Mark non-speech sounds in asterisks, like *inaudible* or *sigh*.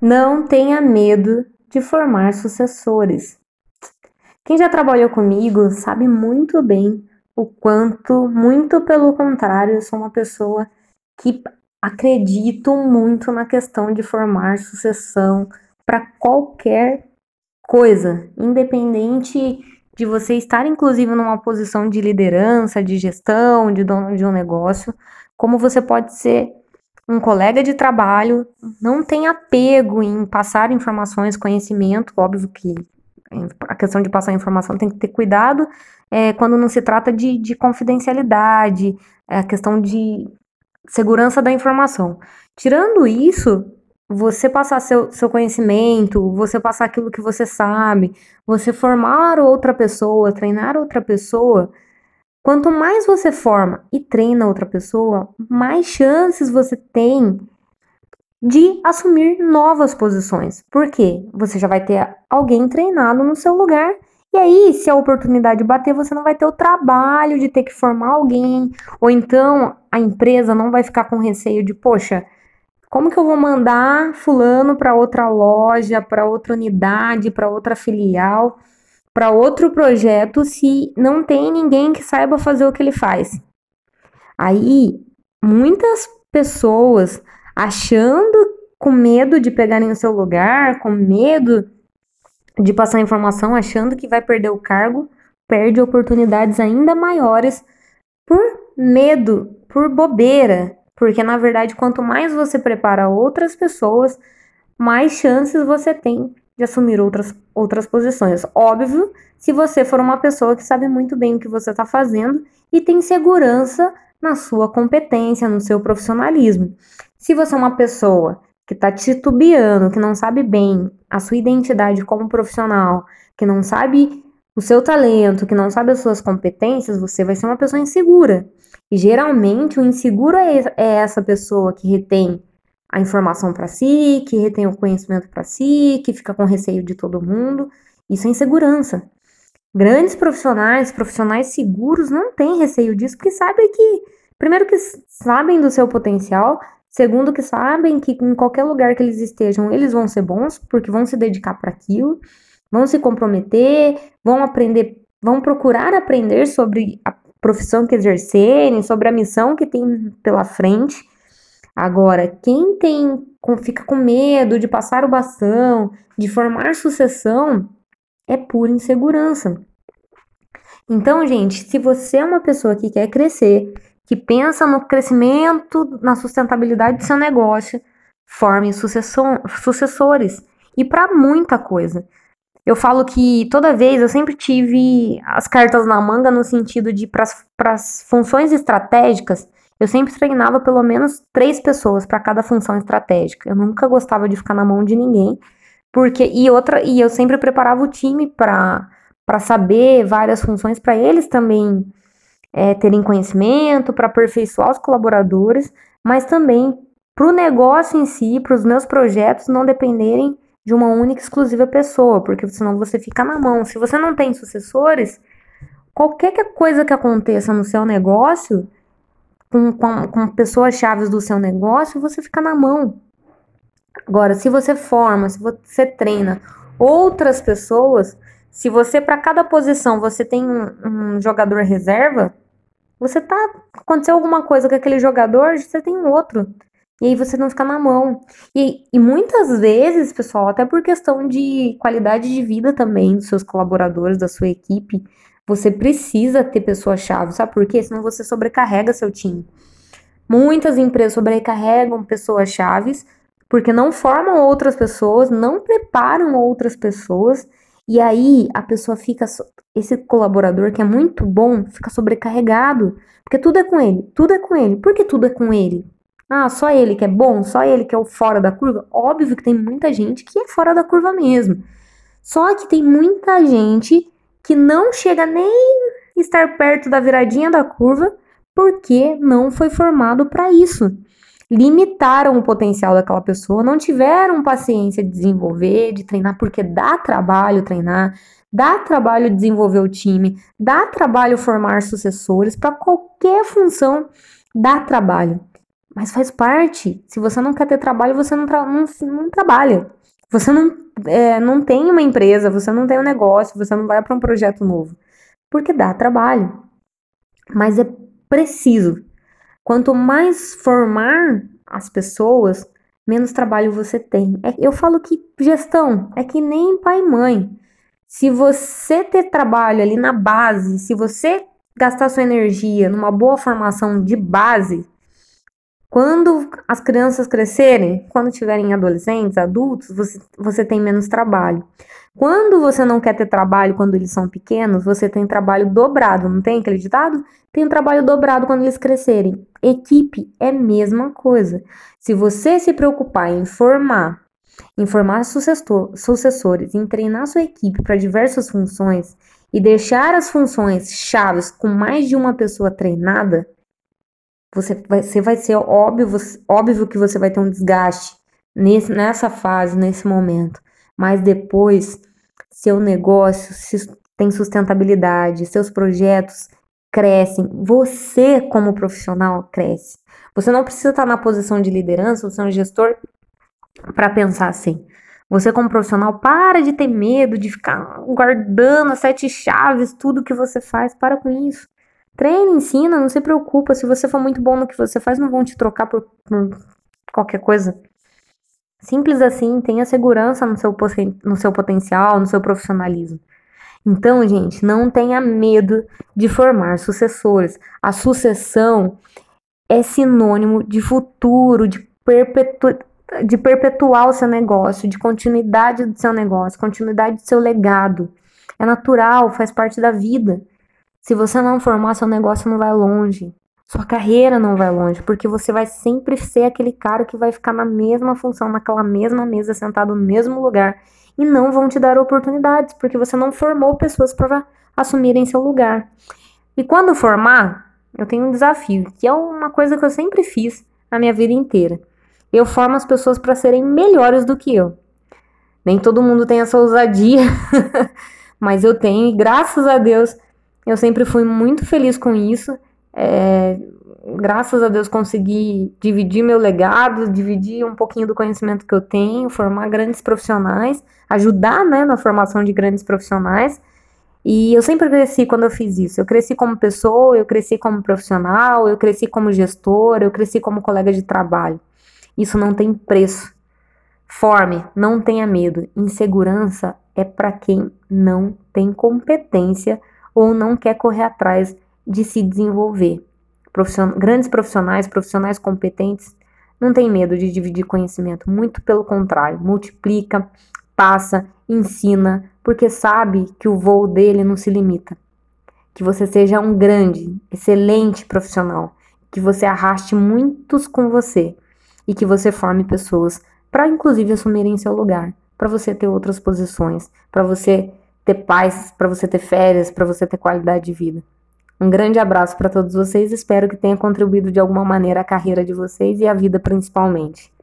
Não tenha medo de formar sucessores. Quem já trabalhou comigo sabe muito bem o quanto, muito pelo contrário, eu sou uma pessoa que acredito muito na questão de formar sucessão para qualquer coisa, independente de você estar inclusive numa posição de liderança, de gestão, de dono de um negócio, como você pode ser um colega de trabalho, não tem apego em passar informações, conhecimento, óbvio que a questão de passar informação tem que ter cuidado é, quando não se trata de, de confidencialidade, é a questão de segurança da informação. Tirando isso, você passar seu, seu conhecimento, você passar aquilo que você sabe, você formar outra pessoa, treinar outra pessoa, quanto mais você forma e treina outra pessoa, mais chances você tem de assumir novas posições. Por quê? Você já vai ter alguém treinado no seu lugar. E aí, se a oportunidade bater, você não vai ter o trabalho de ter que formar alguém, ou então a empresa não vai ficar com receio de, poxa, como que eu vou mandar fulano para outra loja, para outra unidade, para outra filial, para outro projeto se não tem ninguém que saiba fazer o que ele faz? Aí, muitas pessoas achando com medo de pegarem o seu lugar, com medo de passar informação, achando que vai perder o cargo, perde oportunidades ainda maiores por medo, por bobeira, porque na verdade, quanto mais você prepara outras pessoas, mais chances você tem de assumir outras, outras posições. Óbvio, se você for uma pessoa que sabe muito bem o que você está fazendo e tem segurança na sua competência, no seu profissionalismo. Se você é uma pessoa que está titubeando, que não sabe bem a sua identidade como profissional, que não sabe o seu talento, que não sabe as suas competências, você vai ser uma pessoa insegura. E geralmente o inseguro é, é essa pessoa que retém a informação para si, que retém o conhecimento para si, que fica com receio de todo mundo. Isso é insegurança. Grandes profissionais, profissionais seguros, não têm receio disso, porque sabem que, primeiro, que sabem do seu potencial, segundo, que sabem que em qualquer lugar que eles estejam, eles vão ser bons, porque vão se dedicar para aquilo, vão se comprometer, vão aprender, vão procurar aprender sobre a profissão que exercerem, sobre a missão que tem pela frente. Agora, quem tem fica com medo de passar o bastão, de formar sucessão, é pura insegurança. Então, gente, se você é uma pessoa que quer crescer, que pensa no crescimento, na sustentabilidade do seu negócio, forme sucessores e para muita coisa. Eu falo que toda vez eu sempre tive as cartas na manga no sentido de para as funções estratégicas, eu sempre treinava pelo menos três pessoas para cada função estratégica. Eu nunca gostava de ficar na mão de ninguém, porque e outra e eu sempre preparava o time para para saber várias funções para eles também é, terem conhecimento, para aperfeiçoar os colaboradores, mas também para o negócio em si, para os meus projetos não dependerem de uma única exclusiva pessoa, porque senão você fica na mão. Se você não tem sucessores, qualquer coisa que aconteça no seu negócio, com, com, com pessoas chaves do seu negócio, você fica na mão. Agora, se você forma, se você treina outras pessoas, se você para cada posição você tem um, um, jogador reserva, você tá aconteceu alguma coisa com aquele jogador, você tem outro. E aí você não fica na mão. E, e muitas vezes, pessoal, até por questão de qualidade de vida também dos seus colaboradores, da sua equipe, você precisa ter pessoas-chave, sabe por quê? Senão você sobrecarrega seu time. Muitas empresas sobrecarregam pessoas-chaves porque não formam outras pessoas, não preparam outras pessoas, e aí a pessoa fica, esse colaborador que é muito bom, fica sobrecarregado, porque tudo é com ele, tudo é com ele. Por que tudo é com ele? Ah, só ele que é bom, só ele que é o fora da curva. Óbvio que tem muita gente que é fora da curva mesmo. Só que tem muita gente que não chega nem estar perto da viradinha da curva porque não foi formado para isso. Limitaram o potencial daquela pessoa, não tiveram paciência de desenvolver, de treinar, porque dá trabalho treinar, dá trabalho desenvolver o time, dá trabalho formar sucessores para qualquer função, dá trabalho. Mas faz parte. Se você não quer ter trabalho, você não, tra não, não trabalha. Você não, é, não tem uma empresa, você não tem um negócio, você não vai para um projeto novo. Porque dá trabalho. Mas é preciso. Quanto mais formar as pessoas, menos trabalho você tem. É, eu falo que gestão é que nem pai e mãe. Se você ter trabalho ali na base, se você gastar sua energia numa boa formação de base, quando as crianças crescerem, quando tiverem adolescentes, adultos, você, você tem menos trabalho. Quando você não quer ter trabalho quando eles são pequenos, você tem trabalho dobrado, não tem aquele ditado? Tem trabalho dobrado quando eles crescerem. Equipe é a mesma coisa. Se você se preocupar em formar, em formar sucessor, sucessores, em treinar sua equipe para diversas funções e deixar as funções chaves com mais de uma pessoa treinada, você vai, você vai ser óbvio, óbvio que você vai ter um desgaste nesse, nessa fase, nesse momento. Mas depois, seu negócio tem sustentabilidade, seus projetos crescem, você como profissional cresce. Você não precisa estar na posição de liderança, você é um gestor para pensar assim. Você como profissional para de ter medo de ficar guardando as sete chaves, tudo que você faz, para com isso. Treina, ensina, não se preocupa. Se você for muito bom no que você faz, não vão te trocar por, por qualquer coisa. Simples assim, tenha segurança no seu, no seu potencial, no seu profissionalismo. Então, gente, não tenha medo de formar sucessores. A sucessão é sinônimo de futuro, de, perpetu de perpetuar o seu negócio, de continuidade do seu negócio, continuidade do seu legado. É natural, faz parte da vida. Se você não formar, seu negócio não vai longe. Sua carreira não vai longe, porque você vai sempre ser aquele cara que vai ficar na mesma função, naquela mesma mesa, sentado no mesmo lugar. E não vão te dar oportunidades, porque você não formou pessoas para assumirem seu lugar. E quando formar, eu tenho um desafio, que é uma coisa que eu sempre fiz a minha vida inteira. Eu formo as pessoas para serem melhores do que eu. Nem todo mundo tem essa ousadia, *laughs* mas eu tenho, e graças a Deus eu sempre fui muito feliz com isso. É, graças a Deus consegui dividir meu legado, dividir um pouquinho do conhecimento que eu tenho, formar grandes profissionais, ajudar né, na formação de grandes profissionais. E eu sempre cresci quando eu fiz isso. Eu cresci como pessoa, eu cresci como profissional, eu cresci como gestor, eu cresci como colega de trabalho. Isso não tem preço. Forme, não tenha medo. Insegurança é para quem não tem competência ou não quer correr atrás de se desenvolver. Profission... Grandes profissionais, profissionais competentes, não tem medo de dividir conhecimento, muito pelo contrário, multiplica, passa, ensina, porque sabe que o voo dele não se limita. Que você seja um grande, excelente profissional, que você arraste muitos com você e que você forme pessoas para inclusive assumirem seu lugar, para você ter outras posições, para você ter paz, para você ter férias, para você ter qualidade de vida. Um grande abraço para todos vocês, espero que tenha contribuído de alguma maneira a carreira de vocês e a vida principalmente.